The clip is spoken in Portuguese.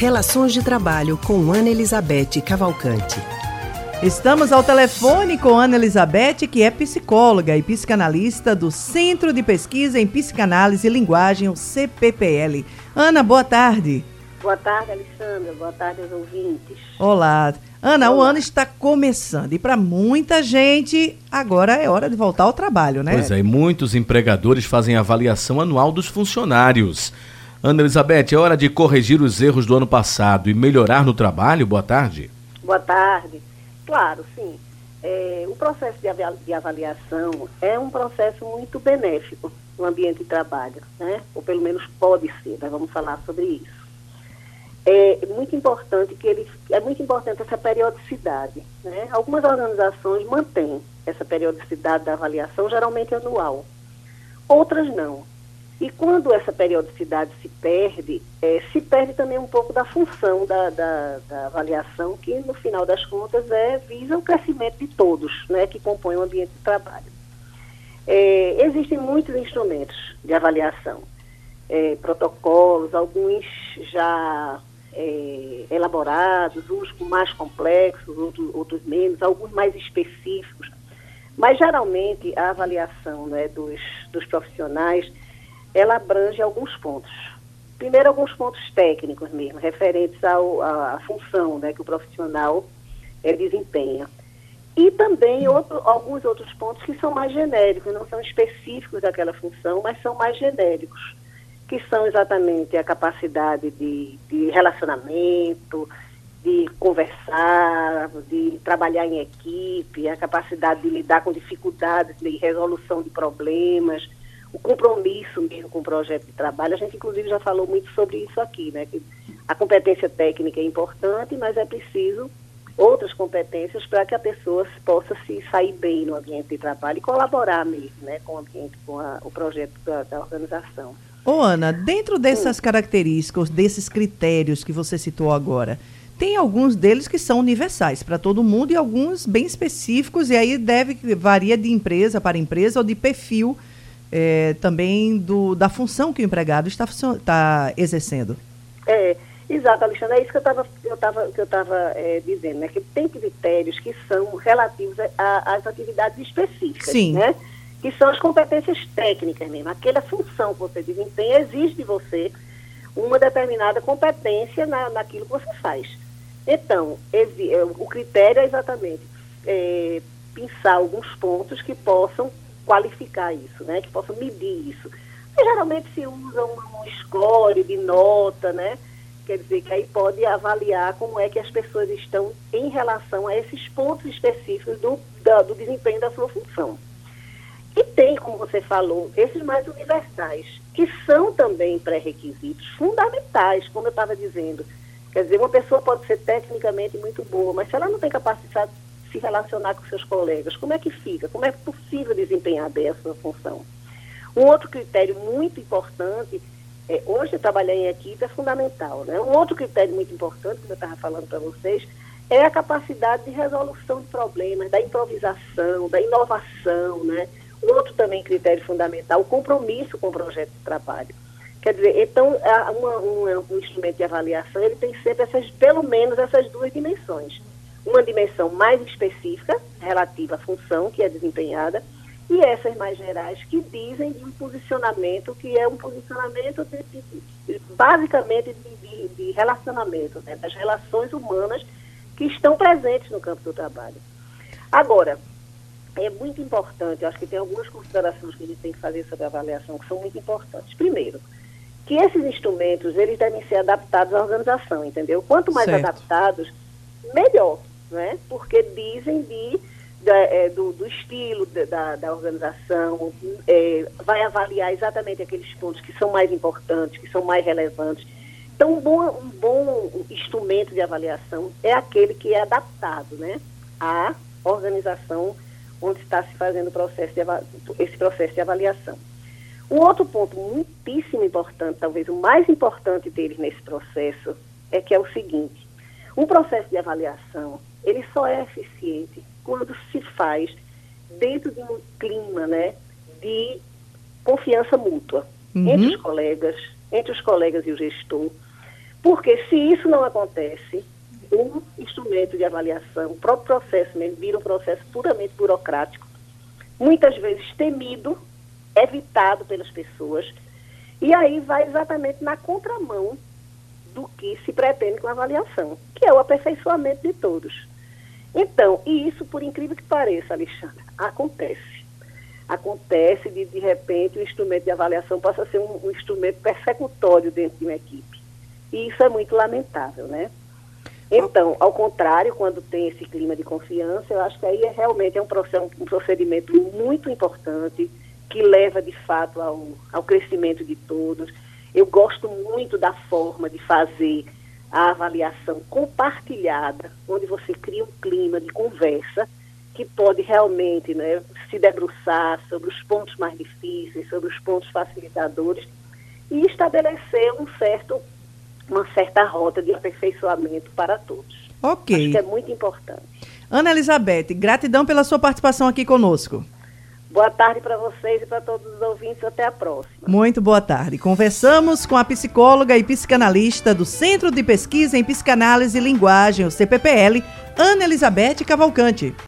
Relações de Trabalho com Ana Elizabeth Cavalcante. Estamos ao telefone com Ana Elizabeth, que é psicóloga e psicanalista do Centro de Pesquisa em Psicanálise e Linguagem, o CPPL. Ana, boa tarde. Boa tarde, Alessandra. Boa tarde aos ouvintes. Olá. Ana, Olá. o ano está começando e para muita gente agora é hora de voltar ao trabalho, né? Pois é, e muitos empregadores fazem avaliação anual dos funcionários. Ana Elizabeth, é hora de corrigir os erros do ano passado e melhorar no trabalho? Boa tarde. Boa tarde. Claro, sim. É, o processo de avaliação é um processo muito benéfico no ambiente de trabalho, né? ou pelo menos pode ser, nós vamos falar sobre isso. É muito importante que ele, é muito importante essa periodicidade. Né? Algumas organizações mantêm essa periodicidade da avaliação, geralmente anual, outras não. E quando essa periodicidade se perde, é, se perde também um pouco da função da, da, da, avaliação, que no final das contas é visa o crescimento de todos né, que compõem o ambiente de trabalho. É, existem muitos instrumentos de avaliação, é, protocolos, alguns já é, elaborados, uns mais complexos, outros, outros menos, alguns mais específicos. Mas geralmente a avaliação né, dos, dos profissionais ela abrange alguns pontos. Primeiro, alguns pontos técnicos mesmo, referentes ao, à, à função né, que o profissional é, desempenha. E também outro, alguns outros pontos que são mais genéricos, não são específicos daquela função, mas são mais genéricos, que são exatamente a capacidade de, de relacionamento, de conversar, de trabalhar em equipe, a capacidade de lidar com dificuldades de resolução de problemas, o compromisso mesmo com o projeto de trabalho. A gente, inclusive, já falou muito sobre isso aqui, né? Que a competência técnica é importante, mas é preciso outras competências para que a pessoa possa se sair bem no ambiente de trabalho e colaborar mesmo, né? Com o ambiente, com a, o projeto da, da organização. Ô, Ana, dentro dessas Sim. características, desses critérios que você citou agora, tem alguns deles que são universais para todo mundo e alguns bem específicos, e aí deve varia de empresa para empresa ou de perfil é, também do, da função que o empregado está, está exercendo. É, exato, Alexandre, é isso que eu estava eu tava, que eu tava, é, dizendo, né? Que tem critérios que são relativos às atividades específicas, Sim. né? Que são as competências técnicas mesmo. Aquela função que você desempenha exige de você uma determinada competência na, naquilo que você faz. Então, é, o critério é exatamente é, pensar alguns pontos que possam qualificar isso, né? Que possam medir isso. E, geralmente se usa um, um score de nota, né? Quer dizer que aí pode avaliar como é que as pessoas estão em relação a esses pontos específicos do, da, do desempenho da sua função. E tem, como você falou, esses mais universais, que são também pré-requisitos fundamentais, como eu estava dizendo. Quer dizer, uma pessoa pode ser tecnicamente muito boa, mas se ela não tem capacidade se relacionar com seus colegas, como é que fica? Como é possível desempenhar bem a sua função? Um outro critério muito importante, é, hoje trabalhar em equipe é fundamental, né? Um outro critério muito importante, que eu estava falando para vocês, é a capacidade de resolução de problemas, da improvisação, da inovação, né? Um outro também critério fundamental, o compromisso com o projeto de trabalho. Quer dizer, então, uma, um instrumento de avaliação, ele tem sempre essas, pelo menos essas duas dimensões uma dimensão mais específica, relativa à função que é desempenhada, e essas mais gerais que dizem de um posicionamento que é um posicionamento de, de, basicamente de, de relacionamento, né, das relações humanas que estão presentes no campo do trabalho. Agora, é muito importante, acho que tem algumas considerações que a gente tem que fazer sobre a avaliação que são muito importantes. Primeiro, que esses instrumentos, eles devem ser adaptados à organização, entendeu? Quanto mais certo. adaptados, melhor né? porque dizem de, é, do, do, estilo da, da organização, é, vai avaliar exatamente aqueles pontos que são mais importantes, que são mais relevantes. Então, um bom, um bom instrumento de avaliação é aquele que é adaptado né, à organização onde está se fazendo processo de, esse processo de avaliação. Um outro ponto muitíssimo importante, talvez o mais importante deles nesse processo, é que é o seguinte: um processo de avaliação ele só é eficiente quando se faz dentro de um clima né, de confiança mútua uhum. entre os colegas, entre os colegas e o gestor, Porque se isso não acontece, um instrumento de avaliação, o próprio processo mesmo, vira um processo puramente burocrático, muitas vezes temido, evitado pelas pessoas, e aí vai exatamente na contramão do que se pretende com a avaliação, que é o aperfeiçoamento de todos. Então, e isso, por incrível que pareça, Alexandre, acontece. Acontece de, de repente, o instrumento de avaliação possa ser um, um instrumento persecutório dentro de uma equipe. E isso é muito lamentável, né? Então, ao contrário, quando tem esse clima de confiança, eu acho que aí é, realmente é um, um procedimento muito importante que leva, de fato, ao, ao crescimento de todos. Eu gosto muito da forma de fazer a avaliação compartilhada, onde você cria um clima de conversa que pode realmente né, se debruçar sobre os pontos mais difíceis, sobre os pontos facilitadores e estabelecer um certo uma certa rota de aperfeiçoamento para todos. Ok. Acho que é muito importante. Ana Elizabeth, gratidão pela sua participação aqui conosco. Boa tarde para vocês e para todos os ouvintes. Até a próxima. Muito boa tarde. Conversamos com a psicóloga e psicanalista do Centro de Pesquisa em Psicanálise e Linguagem, o CPPL, Ana Elizabeth Cavalcante.